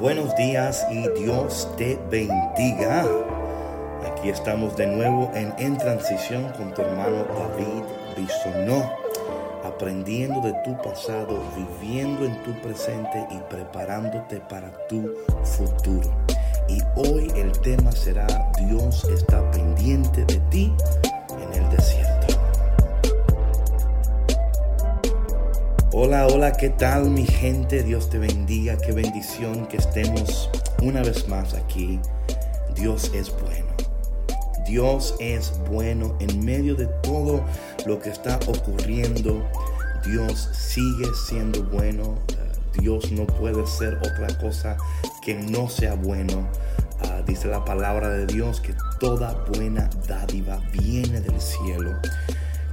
Buenos días y Dios te bendiga. Aquí estamos de nuevo en En Transición con tu hermano David Bisonó, aprendiendo de tu pasado, viviendo en tu presente y preparándote para tu futuro. Y hoy el tema será Dios está pendiente de ti Hola, hola, ¿qué tal mi gente? Dios te bendiga, qué bendición que estemos una vez más aquí. Dios es bueno. Dios es bueno en medio de todo lo que está ocurriendo. Dios sigue siendo bueno. Dios no puede ser otra cosa que no sea bueno. Ah, dice la palabra de Dios que toda buena dádiva viene del cielo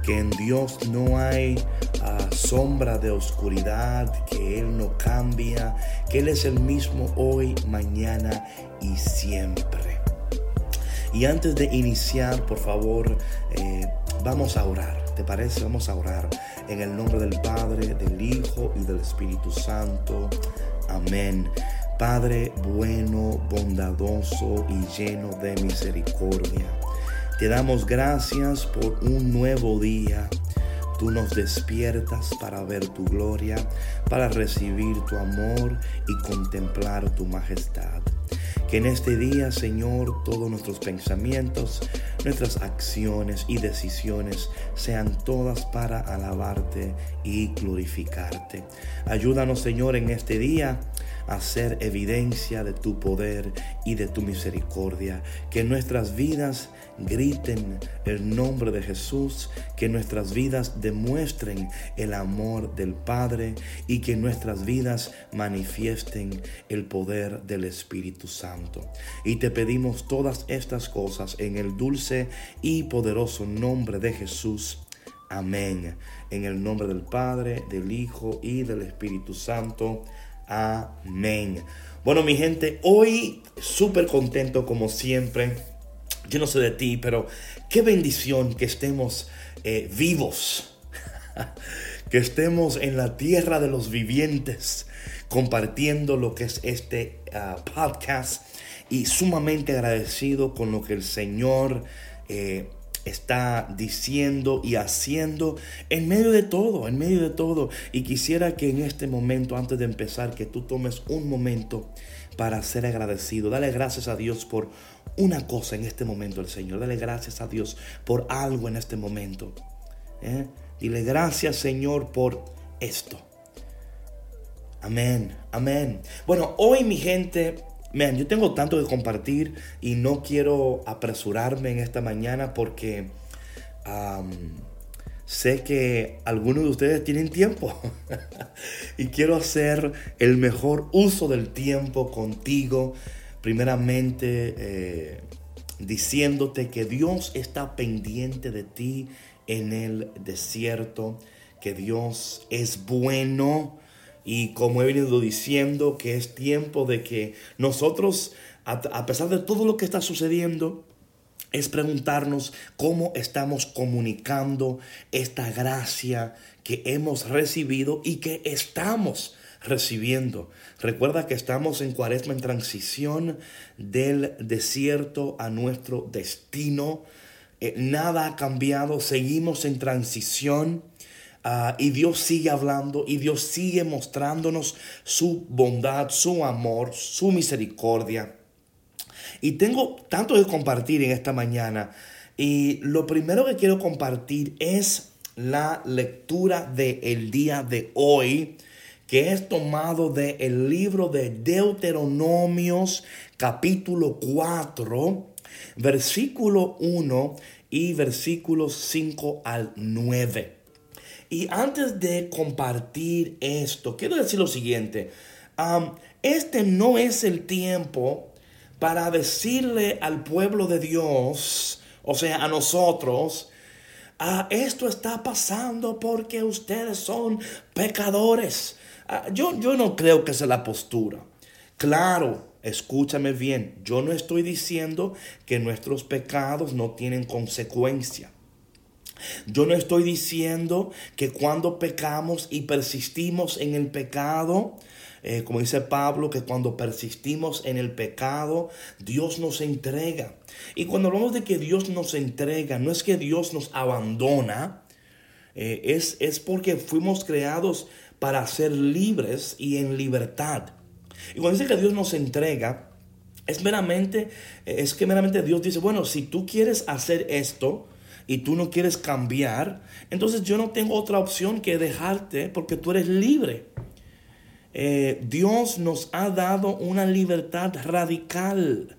que en Dios no hay ah, sombra de oscuridad, que Él no cambia, que Él es el mismo hoy, mañana y siempre. Y antes de iniciar, por favor, eh, vamos a orar. ¿Te parece? Vamos a orar en el nombre del Padre, del Hijo y del Espíritu Santo. Amén. Padre bueno, bondadoso y lleno de misericordia. Te damos gracias por un nuevo día. Tú nos despiertas para ver tu gloria, para recibir tu amor y contemplar tu majestad. Que en este día, Señor, todos nuestros pensamientos, nuestras acciones y decisiones sean todas para alabarte y glorificarte. Ayúdanos, Señor, en este día hacer evidencia de tu poder y de tu misericordia. Que nuestras vidas griten el nombre de Jesús, que nuestras vidas demuestren el amor del Padre y que nuestras vidas manifiesten el poder del Espíritu Santo. Y te pedimos todas estas cosas en el dulce y poderoso nombre de Jesús. Amén. En el nombre del Padre, del Hijo y del Espíritu Santo. Amén. Bueno, mi gente, hoy súper contento como siempre. Yo no sé de ti, pero qué bendición que estemos eh, vivos, que estemos en la tierra de los vivientes, compartiendo lo que es este ah, podcast y sumamente agradecido con lo que el Señor eh, está diciendo y haciendo en medio de todo, en medio de todo. Y quisiera que en este momento, antes de empezar, que tú tomes un momento para ser agradecido. Dale gracias a Dios por una cosa en este momento, el Señor. Dale gracias a Dios por algo en este momento. ¿eh? Dile gracias, Señor, por esto. Amén, amén. Bueno, hoy mi gente Man, yo tengo tanto que compartir y no quiero apresurarme en esta mañana porque sé que algunos de ustedes tienen tiempo y quiero hacer el mejor uso del tiempo contigo. Primeramente, eh, diciéndote que Dios está pendiente de ti en el desierto, que Dios es bueno y como he venido diciendo, que es tiempo de que nosotros, a, pesar de todo lo que está sucediendo, es preguntarnos cómo estamos comunicando esta gracia que hemos recibido y que estamos recibiendo. Recuerda que estamos en cuaresma en transición del desierto a nuestro destino. Eh, nada ha cambiado, seguimos en transición. Ah, y Dios sigue hablando y Dios sigue mostrándonos su bondad, su amor, su misericordia. Y tengo tanto que compartir en esta mañana. Y lo primero que quiero compartir es la lectura del el día de hoy, que es tomado del el libro de Deuteronomios capítulo 4, versículo 1 y versículos 5 al 9. Y antes de compartir esto, quiero decir lo siguiente. este no es el tiempo para decirle al pueblo de Dios, o sea, a nosotros, ah, esto está pasando porque ustedes son pecadores. Ah, yo, yo no creo que sea la postura. Claro, escúchame bien, yo no estoy diciendo que nuestros pecados no tienen consecuencia. Yo no estoy diciendo que cuando pecamos y persistimos en el pecado, eh, como dice Pablo, que cuando persistimos en el pecado, Dios nos entrega. Y cuando hablamos de que Dios nos entrega, no es que Dios nos abandona, eh, es, es porque fuimos creados para ser libres y en libertad. Y cuando dice que Dios nos entrega, es meramente, es que meramente Dios dice, bueno, si tú quieres hacer esto y tú no quieres cambiar, entonces yo no tengo otra opción que dejarte porque tú eres libre. Eh, Dios nos ha dado una libertad radical.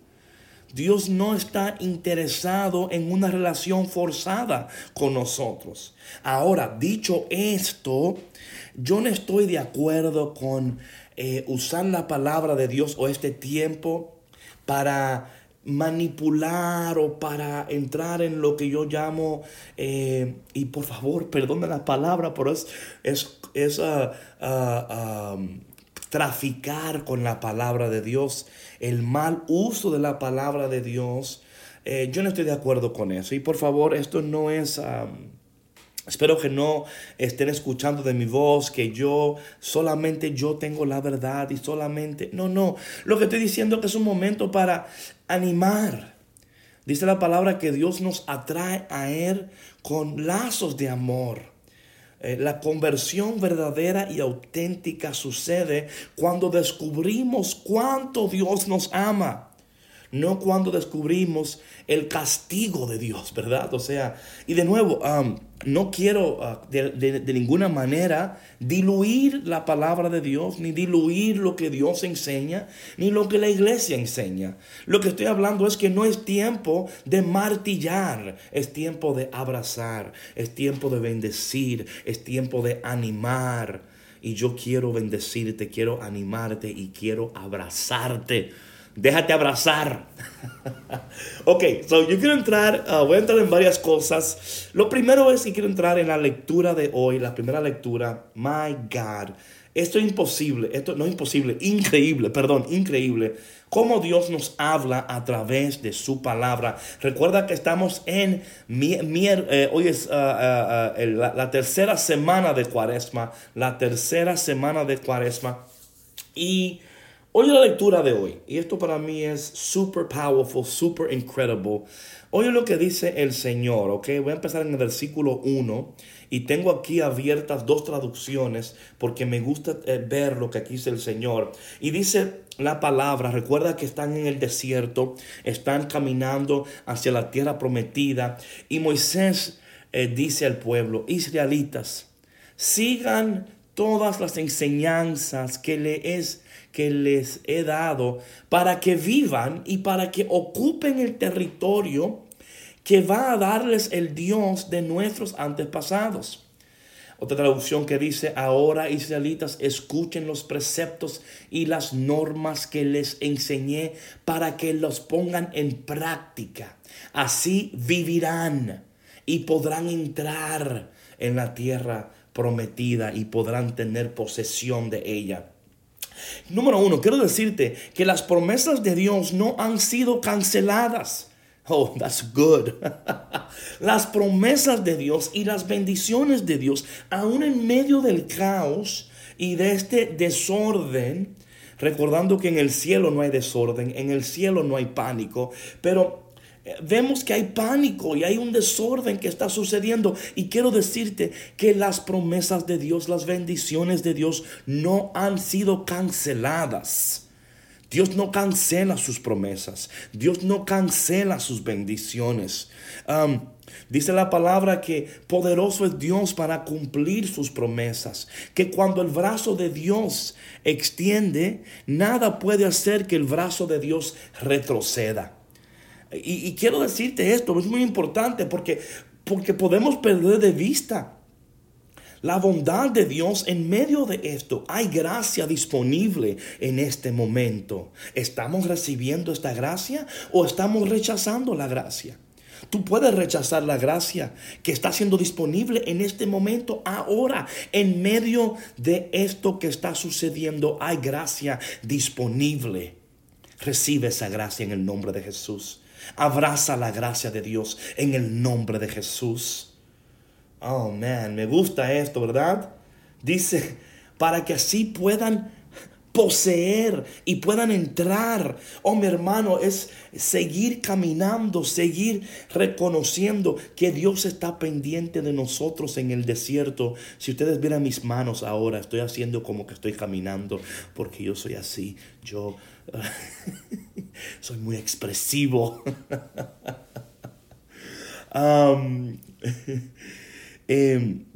Dios no está interesado en una relación forzada con nosotros. Ahora, dicho esto, yo no estoy de acuerdo con eh, usar la palabra de Dios o este tiempo para manipular o para entrar en lo que yo llamo, eh, y por favor, perdónme la palabra, pero es, es, ah, ah, traficar con la palabra de Dios, el mal uso de la palabra de Dios. Eh, yo no estoy de acuerdo con eso. Y por favor, esto no es... Espero que no estén escuchando de mi voz, que yo solamente yo tengo la verdad y solamente... No, no. Lo que estoy diciendo es que es un momento para animar. Dice la palabra que Dios nos atrae a Él con lazos de amor. Eh, la conversión verdadera y auténtica sucede cuando descubrimos cuánto Dios nos ama no cuando descubrimos el castigo de Dios, ¿verdad? O sea, y de nuevo, no quiero ah, de, ninguna manera diluir la palabra de Dios, ni diluir lo que Dios enseña, ni lo que la iglesia enseña. Lo que estoy hablando es que no es tiempo de martillar, es tiempo de abrazar, es tiempo de bendecir, es tiempo de animar. Y yo quiero bendecirte, quiero animarte y quiero abrazarte Déjate abrazar. ok, so yo quiero entrar, uh, voy a entrar en varias cosas. Lo primero es que quiero entrar en la lectura de hoy, la primera lectura. My God, esto es imposible, esto no es imposible, increíble, perdón, increíble. Cómo Dios nos habla a través de su palabra. Recuerda que estamos en, eh, hoy es uh, uh, la, la tercera semana de cuaresma, la tercera semana de cuaresma. Y Oye la lectura de hoy, y esto para mí es super powerful, super incredible. Oye lo que dice el Señor, ¿ok? Voy a empezar en el versículo 1 y tengo aquí abiertas dos traducciones porque me gusta eh, ver lo que aquí dice el Señor. Y dice la palabra, recuerda que están en el desierto, están caminando hacia la tierra prometida y Moisés eh, dice al pueblo, israelitas, sigan todas las enseñanzas que le es que les he dado para que vivan y para que ocupen el territorio que va a darles el Dios de nuestros antepasados. Otra traducción que dice, ahora israelitas, escuchen los preceptos y las normas que les enseñé para que los pongan en práctica. Así vivirán y podrán entrar en la tierra prometida y podrán tener posesión de ella. Número uno, quiero decirte que las promesas de Dios no han sido canceladas. Oh, that's good. las promesas de Dios y las bendiciones de Dios, aún en medio del caos y de este desorden, recordando que en el cielo no hay desorden, en el cielo no hay pánico, pero vemos que hay pánico y hay un desorden que está sucediendo. Y quiero decirte que las promesas de Dios, las bendiciones de Dios no han sido canceladas. Dios no cancela sus promesas. Dios no cancela sus bendiciones. Dice la palabra que poderoso es Dios para cumplir sus promesas. Que cuando el brazo de Dios extiende, nada puede hacer que el brazo de Dios retroceda. Y, quiero decirte esto, es muy importante porque, porque podemos perder de vista la bondad de Dios en medio de esto. Hay gracia disponible en este momento. ¿Estamos recibiendo esta gracia o estamos rechazando la gracia? Tú puedes rechazar la gracia que está siendo disponible en este momento, ahora, en medio de esto que está sucediendo. Hay gracia disponible. Recibe esa gracia en el nombre de Jesús. Abraza la gracia de Dios en el nombre de Jesús. Oh, man, me gusta esto, ¿verdad? Dice, para que así puedan poseer y puedan entrar. Oh, mi hermano, es seguir caminando, seguir reconociendo que Dios está pendiente de nosotros en el desierto. Si ustedes vieran mis manos ahora, estoy haciendo como que estoy caminando porque yo soy así. Yo soy muy expresivo. um,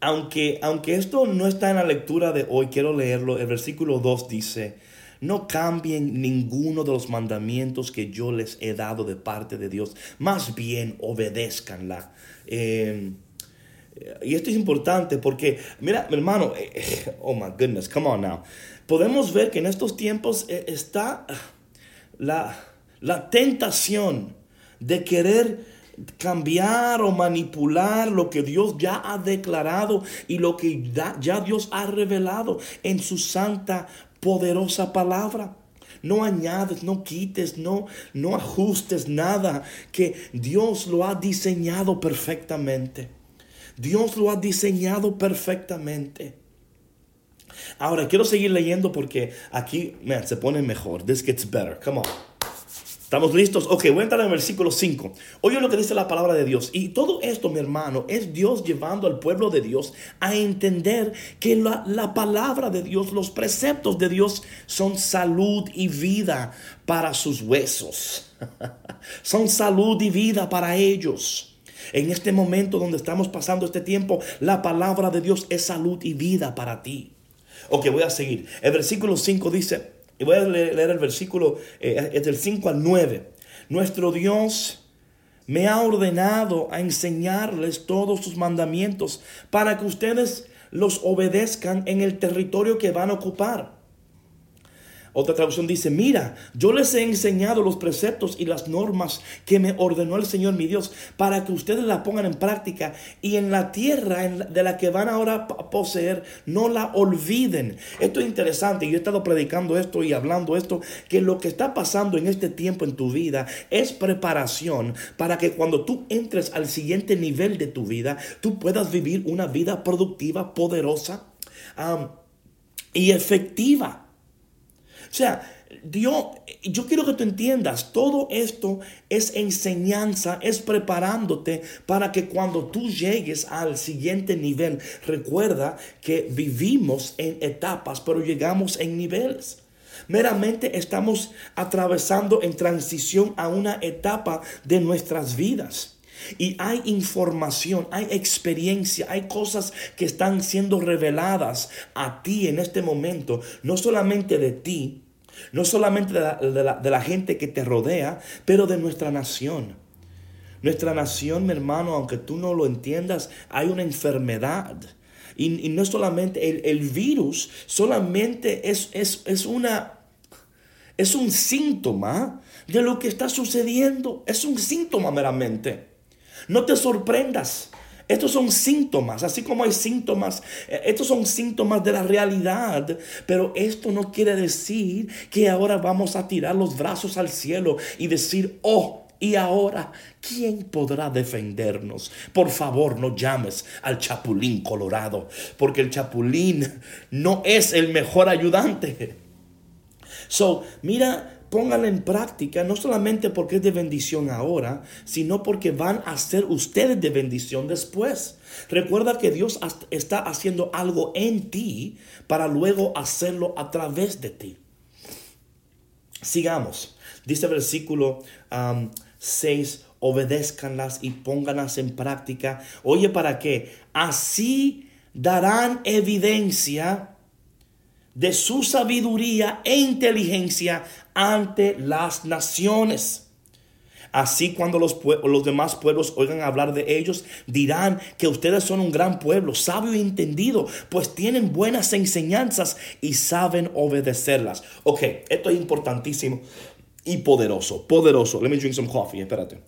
aunque, aunque esto no está en la lectura de hoy, quiero leerlo. El versículo 2 dice, no cambien ninguno de los mandamientos que yo les he dado de parte de Dios, más bien obedézcanla. Em, y esto es importante porque, mira, mi hermano, eh, oh my goodness, come on now. Podemos ver que en estos tiempos eh, está la, la tentación de querer cambiar o manipular lo que Dios ya ha declarado y lo que ya Dios ha revelado en su santa, poderosa palabra. No añades, no quites, no, no ajustes nada que Dios lo ha diseñado perfectamente. Dios lo ha diseñado perfectamente. Ahora quiero seguir leyendo porque aquí se pone mejor. This gets better. Come on. ¿Estamos listos? Ok, voy a entrar en versículo 5. Oye lo que dice la palabra de Dios. Y todo esto, mi hermano, es Dios llevando al pueblo de Dios a entender que la, la palabra de Dios, los preceptos de Dios son salud y vida para sus huesos. son salud y vida para ellos. En este momento donde estamos pasando este tiempo, la palabra de Dios es salud y vida para ti. Ok, voy a seguir. El versículo 5 dice, y voy a leer, el versículo, eh, es del 5 al 9. Nuestro Dios me ha ordenado a enseñarles todos sus mandamientos para que ustedes los obedezcan en el territorio que van a ocupar. Otra traducción dice, mira, yo les he enseñado los preceptos y las normas que me ordenó el Señor mi Dios para que ustedes la pongan en práctica y en la tierra de la que van ahora a poseer no la olviden. Esto es interesante, yo he estado predicando esto y hablando esto, que lo que está pasando en este tiempo en tu vida es preparación para que cuando tú entres al siguiente nivel de tu vida, tú puedas vivir una vida productiva, poderosa y efectiva. O sea, Dios, yo quiero que tú entiendas, todo esto es enseñanza, es preparándote para que cuando tú llegues al siguiente nivel, recuerda que vivimos en etapas, pero llegamos en niveles. Meramente estamos atravesando en transición a una etapa de nuestras vidas. Y hay información, hay experiencia, hay cosas que están siendo reveladas a ti en este momento, no solamente de ti, no solamente de la, gente que te rodea, pero de nuestra nación. Nuestra nación, mi hermano, aunque tú no lo entiendas, hay una enfermedad. Y, no solamente el, virus, solamente es, es, es, una, es un síntoma de lo que está sucediendo. Es un síntoma meramente. No te sorprendas. Estos son síntomas, así como hay síntomas, eh, estos son síntomas de la realidad, pero esto no quiere decir que ahora vamos a tirar los brazos al cielo y decir, oh, y ahora, ¿quién podrá defendernos? Por favor, no llames al chapulín colorado, porque el chapulín no es el mejor ayudante. So, mira pónganla en práctica, no solamente porque es de bendición ahora, sino porque van a ser ustedes de bendición después. Recuerda que Dios está haciendo algo en ti para luego hacerlo a través de ti. Sigamos. Dice el versículo 6, obedézcanlas y pónganlas en práctica. Oye, ¿para qué? Así darán evidencia de su sabiduría e inteligencia ante las naciones. Así cuando los, los, demás pueblos oigan hablar de ellos, dirán que ustedes son un gran pueblo, sabio y entendido, pues tienen buenas enseñanzas y saben obedecerlas. Ok, esto es importantísimo y poderoso, poderoso. Let me drink some coffee, espérate.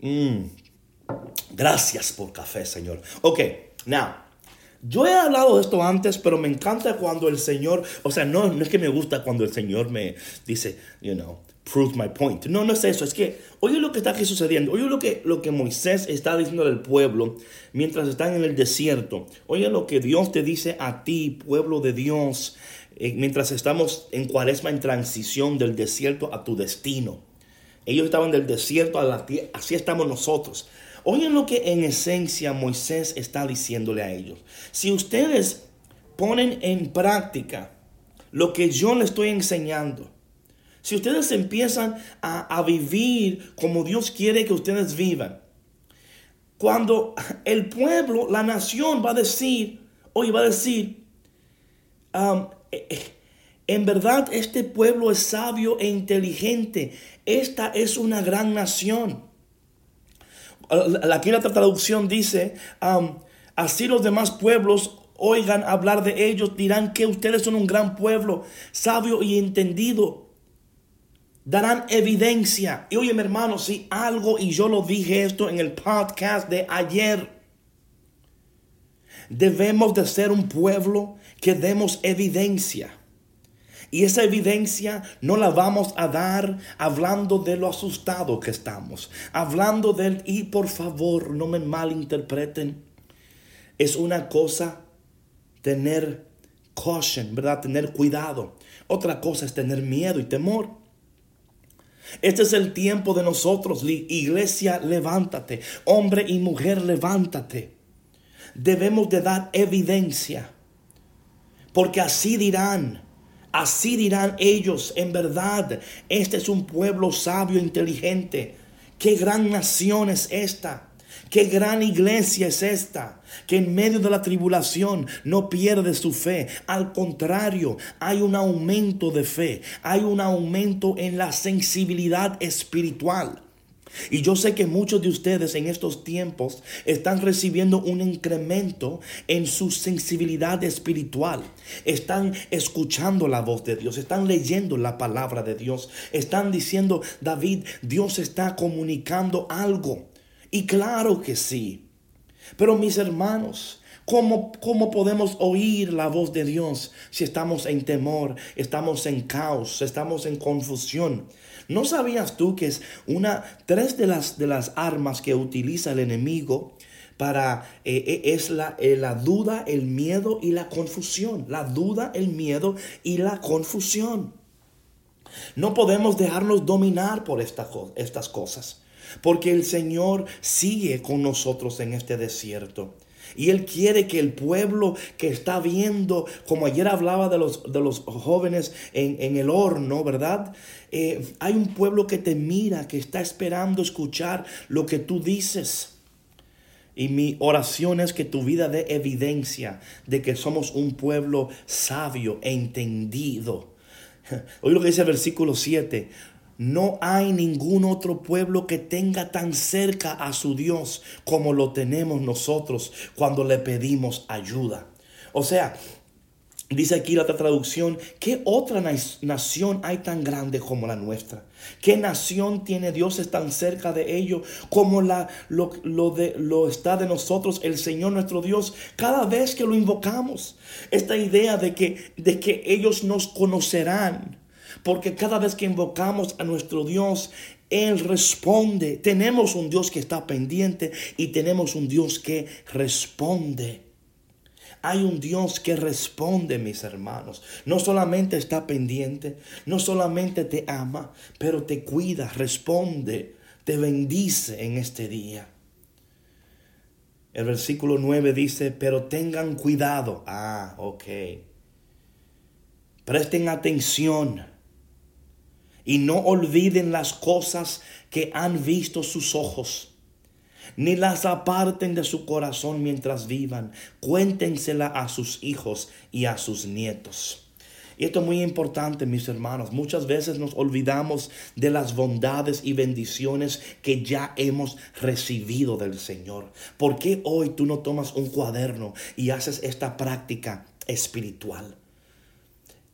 Mm. Gracias por café, Señor. Ok, now. Yo he hablado de esto antes, pero me encanta cuando el Señor, o sea, no, no es que me gusta cuando el Señor me dice, you know, prove my point. No, no es eso, es que oye lo que está aquí sucediendo, oye lo que, lo que Moisés está diciendo al pueblo mientras están en el desierto, oye lo que Dios te dice a ti, pueblo de Dios, eh, mientras estamos en cuaresma en transición del desierto a tu destino. Ellos estaban del desierto a la tierra, así estamos nosotros. Oigan lo que en esencia Moisés está diciéndole a ellos. Si ustedes ponen en práctica lo que yo les estoy enseñando, si ustedes empiezan a, vivir como Dios quiere que ustedes vivan, cuando el pueblo, la nación va a decir, oye, va a decir, eh, eh, en verdad este pueblo es sabio e inteligente, esta es una gran nación. Aquí la traducción dice, así los demás pueblos oigan hablar de ellos, dirán que ustedes son un gran pueblo, sabio y entendido darán evidencia. Y oye, mi hermano, si algo, y yo lo dije esto en el podcast de ayer, debemos de ser un pueblo que demos evidencia. Y esa evidencia no la vamos a dar hablando de lo asustado que estamos, hablando del, y por favor, no me malinterpreten, es una cosa tener caution, ¿verdad? Tener cuidado. Otra cosa es tener miedo y temor. Este es el tiempo de nosotros, iglesia, levántate, hombre y mujer, levántate. Debemos de dar evidencia, porque así dirán, así dirán ellos, en verdad, este es un pueblo sabio, e inteligente. Qué gran nación es esta. Qué gran iglesia es esta, que en medio de la tribulación no pierde su fe. Al contrario, hay un aumento de fe, hay un aumento en la sensibilidad espiritual. Y yo sé que muchos de ustedes en estos tiempos están recibiendo un incremento en su sensibilidad espiritual. Están escuchando la voz de Dios, están leyendo la palabra de Dios, están diciendo, David, Dios está comunicando algo. Y claro que sí. Pero mis hermanos, ¿Cómo, ¿Cómo, podemos oír la voz de Dios si estamos en temor, estamos en caos, estamos en confusión? ¿No sabías tú que es una, tres de las, de las armas que utiliza el enemigo para, eh, eh, es la, eh, la duda, el miedo y la confusión? La duda, el miedo y la confusión. No podemos dejarnos dominar por estas cosas. Porque el Señor sigue con nosotros en este desierto. Y Él quiere que el pueblo que está viendo, como ayer hablaba de los, de los jóvenes en, el horno, ¿verdad? Eh, hay un pueblo que te mira, que está esperando escuchar lo que tú dices. Y mi oración es que tu vida dé evidencia de que somos un pueblo sabio e entendido. Hoy lo que dice el versículo 7. No hay ningún otro pueblo que tenga tan cerca a su Dios como lo tenemos nosotros cuando le pedimos ayuda. O sea, dice aquí la otra traducción, ¿qué otra nación hay tan grande como la nuestra? ¿Qué nación tiene Dios tan cerca de ello como la, lo, de, lo está de nosotros el Señor nuestro Dios cada vez que lo invocamos? Esta idea de que, de que ellos nos conocerán porque cada vez que invocamos a nuestro Dios, Él responde. Tenemos un Dios que está pendiente y tenemos un Dios que responde. Hay un Dios que responde, mis hermanos. No solamente está pendiente, no solamente te ama, pero te cuida, responde, te bendice en este día. El versículo 9 dice, pero tengan cuidado. Ah, ok. Presten atención y no olviden las cosas que han visto sus ojos, ni las aparten de su corazón mientras vivan. Cuéntensela a sus hijos y a sus nietos. Y esto es muy importante, mis hermanos. Muchas veces nos olvidamos de las bondades y bendiciones que ya hemos recibido del Señor. ¿Por qué hoy tú no tomas un cuaderno y haces esta práctica espiritual?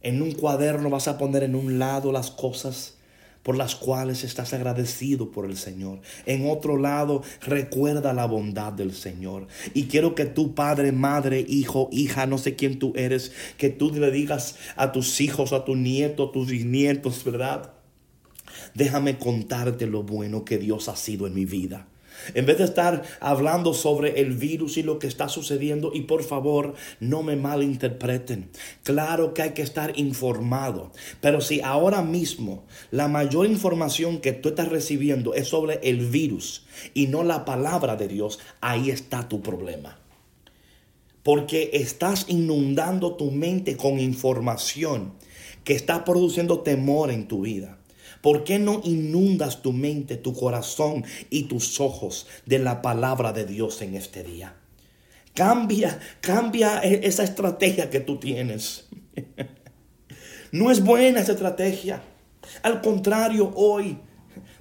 En un cuaderno vas a poner en un lado las cosas por las cuales estás agradecido por el Señor. En otro lado, recuerda la bondad del Señor. Y quiero que tu padre, madre, hijo, hija, no sé quién tú eres, que tú le digas a tus hijos, a tu nieto, a tus bisnietos, ¿verdad? Déjame contarte lo bueno que Dios ha sido en mi vida. En vez de estar hablando sobre el virus y lo que está sucediendo, y por favor no me malinterpreten, claro que hay que estar informado, pero si ahora mismo la mayor información que tú estás recibiendo es sobre el virus y no la palabra de Dios, ahí está tu problema. Porque estás inundando tu mente con información que está produciendo temor en tu vida. ¿Por qué no inundas tu mente, tu corazón y tus ojos de la palabra de Dios en este día? Cambia, cambia e-, esa estrategia que tú tienes. No es buena esa estrategia. Al contrario, hoy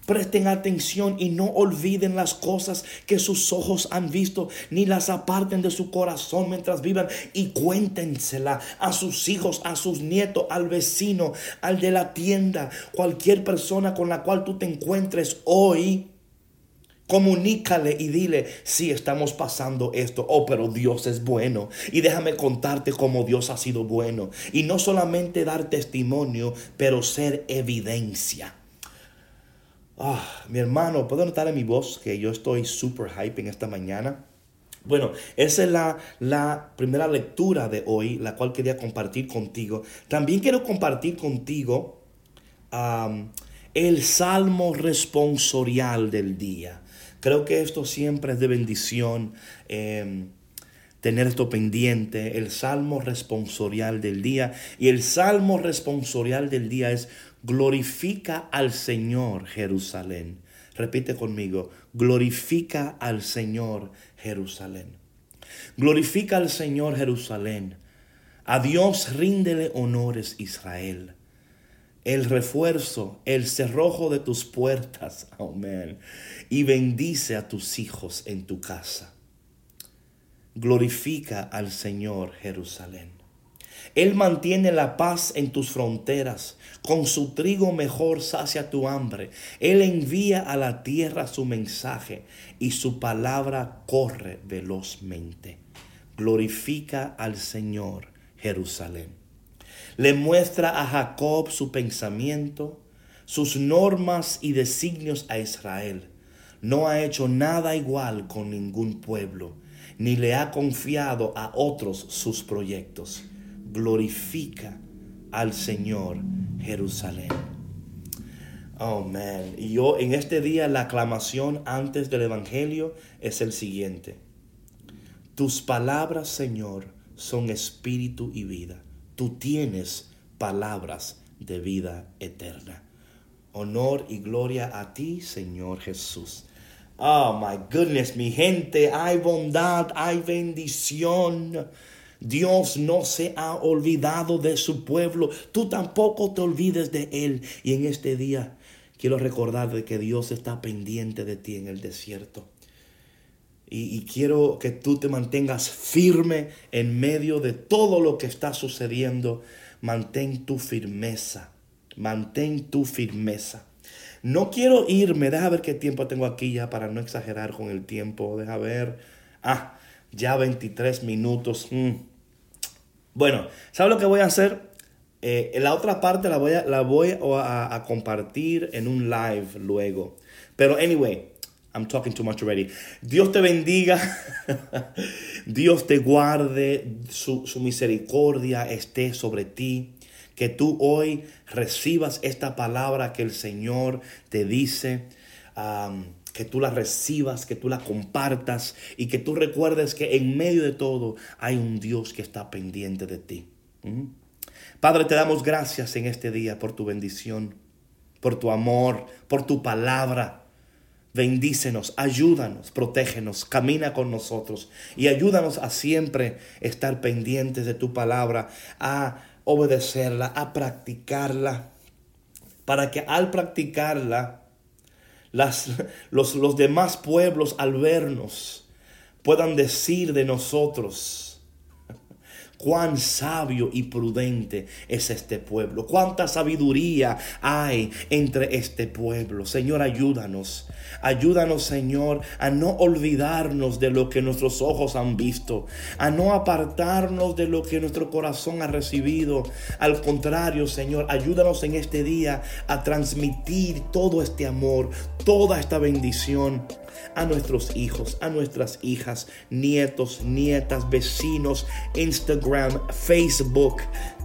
Presten atención y no olviden las cosas que sus ojos han visto, ni las aparten de su corazón mientras vivan y cuéntensela a sus hijos, a sus nietos, al vecino, al de la tienda, cualquier persona con la cual tú te encuentres hoy. Comunícale y dile, si estamos pasando esto, oh, pero Dios es bueno. Y déjame contarte cómo Dios ha sido bueno. Y no solamente dar testimonio, pero ser evidencia. Ah, mi hermano, puedo notar en mi voz que yo estoy super hype en esta mañana. Bueno, esa es la, la, primera lectura de hoy, la cual quería compartir contigo. También quiero compartir contigo el salmo responsorial del día. Creo que esto siempre es de bendición. Em, tener esto pendiente, el salmo responsorial del día. Y el salmo responsorial del día es Glorifica al Señor Jerusalén. Repite conmigo, glorifica al Señor Jerusalén. Glorifica al Señor Jerusalén. A Dios ríndele honores Israel. El refuerzo, el cerrojo de tus puertas. Amén. Y bendice a tus hijos en tu casa. Glorifica al Señor Jerusalén. Él mantiene la paz en tus fronteras. Con su trigo mejor sacia tu hambre. Él envía a la tierra su mensaje y su palabra corre velozmente. Glorifica al Señor Jerusalén. Le muestra a Jacob su pensamiento, sus normas y designios a Israel. No ha hecho nada igual con ningún pueblo, ni le ha confiado a otros sus proyectos glorifica al Señor Jerusalén. Oh, man. Y yo en este día la aclamación antes del Evangelio es el siguiente. Tus palabras, Señor, son espíritu y vida. Tú tienes palabras de vida eterna. Honor y gloria a ti, Señor Jesús. Oh, my goodness, mi gente, hay bondad, hay bendición. Dios no se ha olvidado de su pueblo. Tú tampoco te olvides de Él. Y en este día quiero recordar de que Dios está pendiente de ti en el desierto. Y, quiero que tú te mantengas firme en medio de todo lo que está sucediendo. Mantén tu firmeza. Mantén tu firmeza. No quiero irme. Deja ver qué tiempo tengo aquí ya para no exagerar con el tiempo. Deja ver. Ah, ya 23 minutos. Mm. Bueno, ¿sabes lo que voy a hacer? Eh, la otra parte la voy, a, la voy a, compartir en un live luego. Pero anyway, I'm talking too much already. Dios te bendiga. Dios te guarde. Su, misericordia esté sobre ti. Que tú hoy recibas esta palabra que el Señor te dice. Que tú la recibas, que tú la compartas y que tú recuerdes que en medio de todo hay un Dios que está pendiente de ti. ¿Mm? Padre, te damos gracias en este día por tu bendición, por tu amor, por tu palabra. Bendícenos, ayúdanos, protégenos, camina con nosotros y ayúdanos a siempre estar pendientes de tu palabra, a obedecerla, a practicarla, para que al practicarla las, los, los demás pueblos al vernos puedan decir de nosotros, cuán sabio y prudente es este pueblo, cuánta sabiduría hay entre este pueblo. Señor, ayúdanos. Ayúdanos, Señor, a no olvidarnos de lo que nuestros ojos han visto, a no apartarnos de lo que nuestro corazón ha recibido. Al contrario, Señor, ayúdanos en este día a transmitir todo este amor, toda esta bendición a nuestros hijos, a nuestras hijas, nietos, nietas, vecinos, Instagram, Facebook,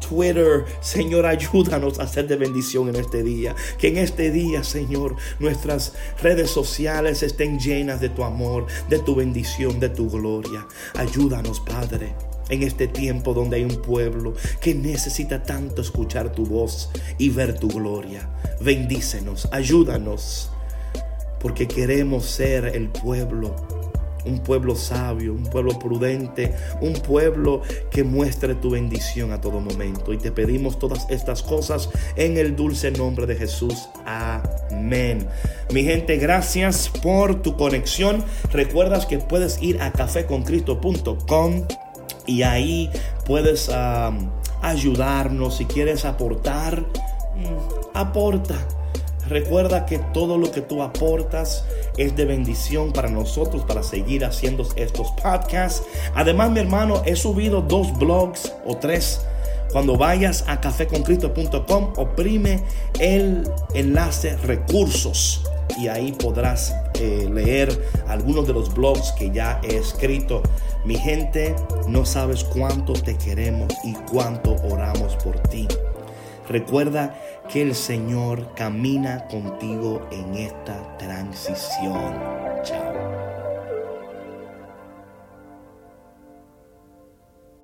Twitter. Señor, ayúdanos a ser de bendición en este día. Que en este día, Señor, nuestras redes sociales estén llenas de tu amor, de tu bendición, de tu gloria. Ayúdanos, Padre en este tiempo donde hay un pueblo que necesita tanto escuchar tu voz y ver tu gloria. Bendícenos, ayúdanos porque queremos ser el pueblo, un pueblo sabio, un pueblo prudente, un pueblo que muestre tu bendición a todo momento. Y te pedimos todas estas cosas en el dulce nombre de Jesús. Amén. Mi gente, gracias por tu conexión. Recuerdas que puedes ir a cafeconcristo.com y ahí puedes ayudarnos si quieres aportar. Mm, aporta Recuerda que todo lo que tú aportas es de bendición para nosotros para seguir haciendo estos podcasts. Además, mi hermano, he subido dos blogs o tres. Cuando vayas a cafeconcristo.com, oprime el enlace recursos y ahí podrás eh, leer algunos de los blogs que ya he escrito. Mi gente, no sabes cuánto te queremos y cuánto oramos por ti. Recuerda que el Señor camina contigo en esta transición. Chao.